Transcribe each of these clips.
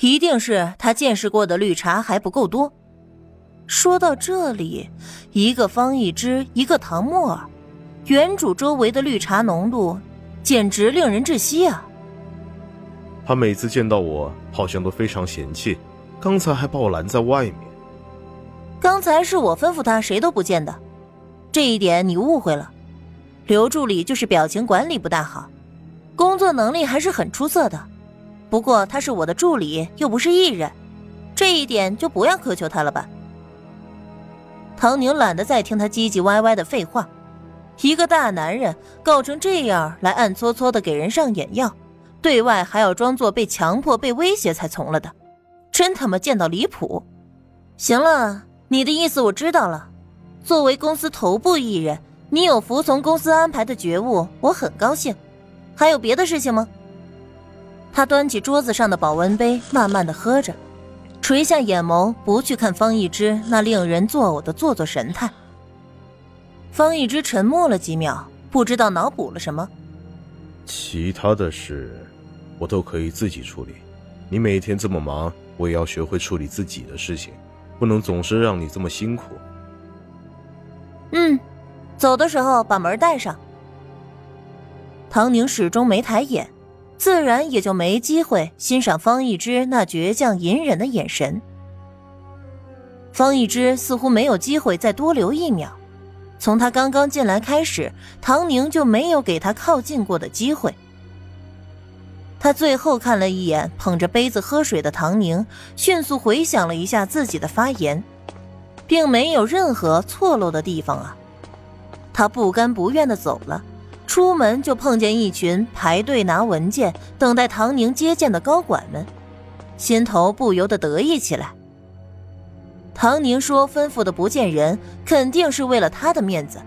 一定是他见识过的绿茶还不够多。说到这里，一个方一之，一个唐沫儿，原主周围的绿茶浓度，简直令人窒息啊！他每次见到我，好像都非常嫌弃，刚才还把我拦在外面。刚才是我吩咐他谁都不见的，这一点你误会了。刘助理就是表情管理不大好，工作能力还是很出色的。不过他是我的助理，又不是艺人，这一点就不要苛求他了吧。唐宁懒得再听他唧唧歪歪的废话，一个大男人搞成这样来暗搓搓的给人上眼药，对外还要装作被强迫、被威胁才从了的，真他妈贱到离谱。行了，你的意思我知道了。作为公司头部艺人，你有服从公司安排的觉悟，我很高兴。还有别的事情吗？他端起桌子上的保温杯，慢慢的喝着，垂下眼眸，不去看方一之那令人作呕的做作神态。方一之沉默了几秒，不知道脑补了什么。其他的事，我都可以自己处理。你每天这么忙，我也要学会处理自己的事情，不能总是让你这么辛苦。嗯，走的时候把门带上。唐宁始终没抬眼。自然也就没机会欣赏方一之那倔强隐忍的眼神。方一之似乎没有机会再多留一秒，从他刚刚进来开始，唐宁就没有给他靠近过的机会。他最后看了一眼捧着杯子喝水的唐宁，迅速回想了一下自己的发言，并没有任何错漏的地方啊。他不甘不愿的走了。出门就碰见一群排队拿文件、等待唐宁接见的高管们，心头不由得得意起来。唐宁说：“吩咐的不见人，肯定是为了他的面子。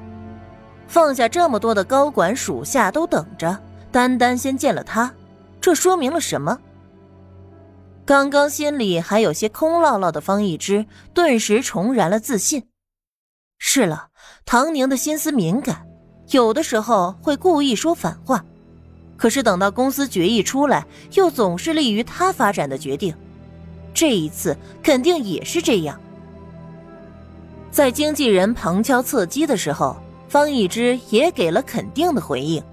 放下这么多的高管属下都等着，单单先见了他，这说明了什么？”刚刚心里还有些空落落的方一之，顿时重燃了自信。是了，唐宁的心思敏感。有的时候会故意说反话，可是等到公司决议出来，又总是利于他发展的决定。这一次肯定也是这样。在经纪人旁敲侧击的时候，方一之也给了肯定的回应。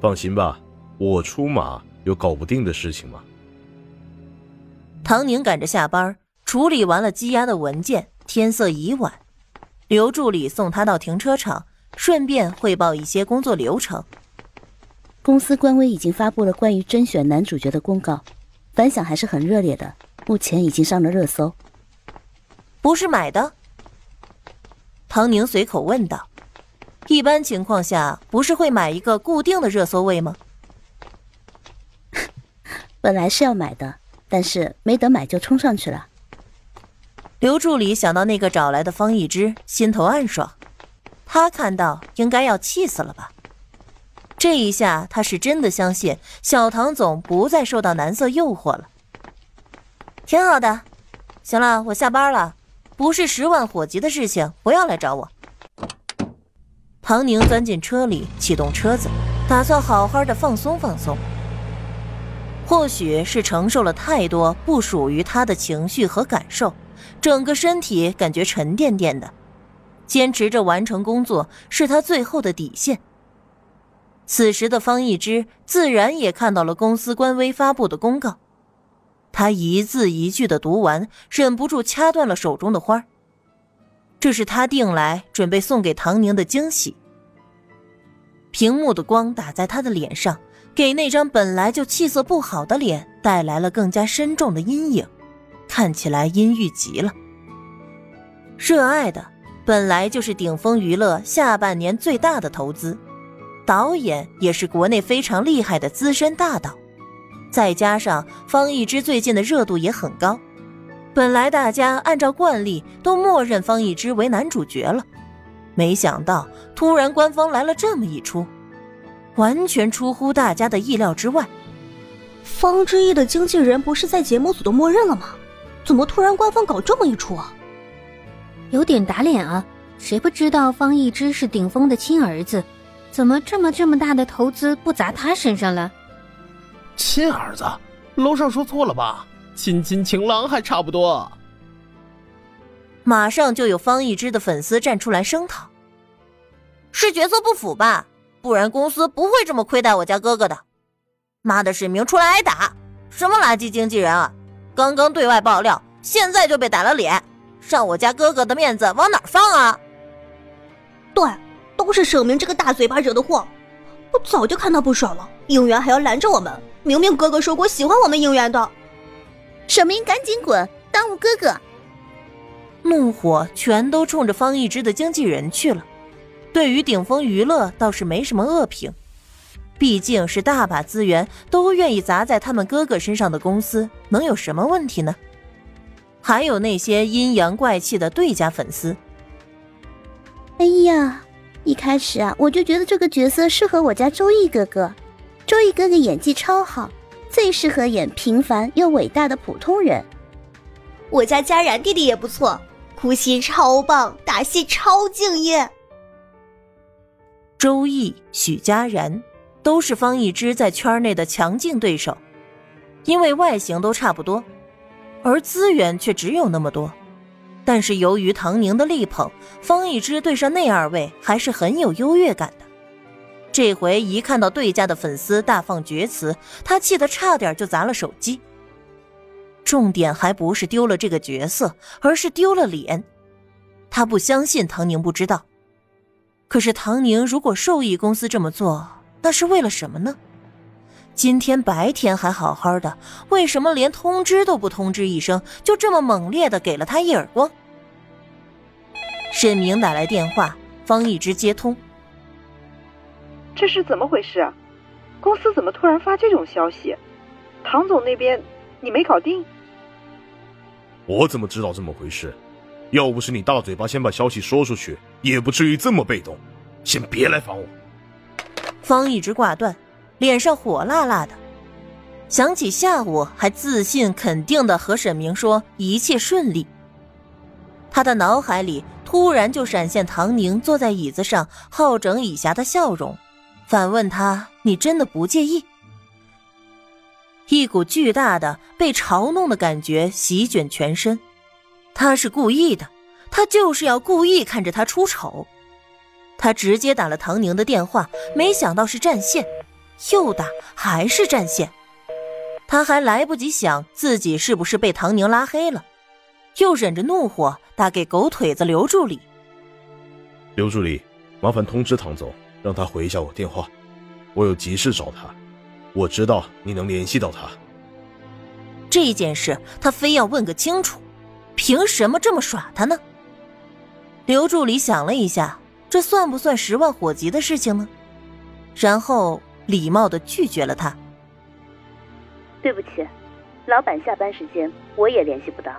放心吧，我出马，有搞不定的事情吗？唐宁赶着下班，处理完了积压的文件，天色已晚，刘助理送他到停车场。顺便汇报一些工作流程。公司官微已经发布了关于甄选男主角的公告，反响还是很热烈的，目前已经上了热搜。不是买的？唐宁随口问道。一般情况下，不是会买一个固定的热搜位吗？本来是要买的，但是没得买就冲上去了。刘助理想到那个找来的方一之，心头暗爽。他看到应该要气死了吧？这一下他是真的相信小唐总不再受到男色诱惑了。挺好的，行了，我下班了。不是十万火急的事情，不要来找我。唐宁钻进车里，启动车子，打算好好的放松放松。或许是承受了太多不属于他的情绪和感受，整个身体感觉沉甸甸的。坚持着完成工作是他最后的底线。此时的方一之自然也看到了公司官微发布的公告，他一字一句的读完，忍不住掐断了手中的花这是他订来准备送给唐宁的惊喜。屏幕的光打在他的脸上，给那张本来就气色不好的脸带来了更加深重的阴影，看起来阴郁极了。热爱的。本来就是顶峰娱乐下半年最大的投资，导演也是国内非常厉害的资深大导，再加上方一之最近的热度也很高，本来大家按照惯例都默认方一之为男主角了，没想到突然官方来了这么一出，完全出乎大家的意料之外。方之毅的经纪人不是在节目组都默认了吗？怎么突然官方搞这么一出啊？有点打脸啊！谁不知道方一之是顶峰的亲儿子？怎么这么这么大的投资不砸他身上了？亲儿子，楼上说错了吧？亲亲情郎还差不多。马上就有方一之的粉丝站出来声讨：“是角色不符吧？不然公司不会这么亏待我家哥哥的。妈的，沈明出来挨打！什么垃圾经纪人啊！刚刚对外爆料，现在就被打了脸，让我家哥哥的面子往哪放啊？”对，都是沈明这个大嘴巴惹的祸。我早就看他不爽了，应援还要拦着我们。明明哥哥说过喜欢我们应援的，沈明赶紧滚，耽误哥哥。怒火全都冲着方一之的经纪人去了。对于顶峰娱乐倒是没什么恶评，毕竟是大把资源都愿意砸在他们哥哥身上的公司，能有什么问题呢？还有那些阴阳怪气的对家粉丝。哎呀，一开始啊，我就觉得这个角色适合我家周易哥哥。周易哥哥演技超好，最适合演平凡又伟大的普通人。我家佳然弟弟也不错。哭戏超棒，打戏超敬业。周易、许佳然都是方一之在圈内的强劲对手，因为外形都差不多，而资源却只有那么多。但是由于唐宁的力捧，方一之对上那二位还是很有优越感的。这回一看到对家的粉丝大放厥词，他气得差点就砸了手机。重点还不是丢了这个角色，而是丢了脸。他不相信唐宁不知道。可是唐宁如果授意公司这么做，那是为了什么呢？今天白天还好好的，为什么连通知都不通知一声，就这么猛烈的给了他一耳光？沈明打来电话，方一直接通。这是怎么回事？公司怎么突然发这种消息？唐总那边你没搞定？我怎么知道这么回事？要不是你大嘴巴先把消息说出去，也不至于这么被动。先别来烦我。方一直挂断，脸上火辣辣的，想起下午还自信肯定的和沈明说一切顺利，他的脑海里突然就闪现唐宁坐在椅子上好整以暇的笑容，反问他：“你真的不介意？”一股巨大的被嘲弄的感觉席卷全身，他是故意的，他就是要故意看着他出丑。他直接打了唐宁的电话，没想到是占线，又打还是占线。他还来不及想自己是不是被唐宁拉黑了，又忍着怒火打给狗腿子刘助理。刘助理，麻烦通知唐总，让他回一下我电话，我有急事找他。我知道你能联系到他。这件事他非要问个清楚，凭什么这么耍他呢？刘助理想了一下，这算不算十万火急的事情呢？然后礼貌的拒绝了他。对不起，老板下班时间我也联系不到。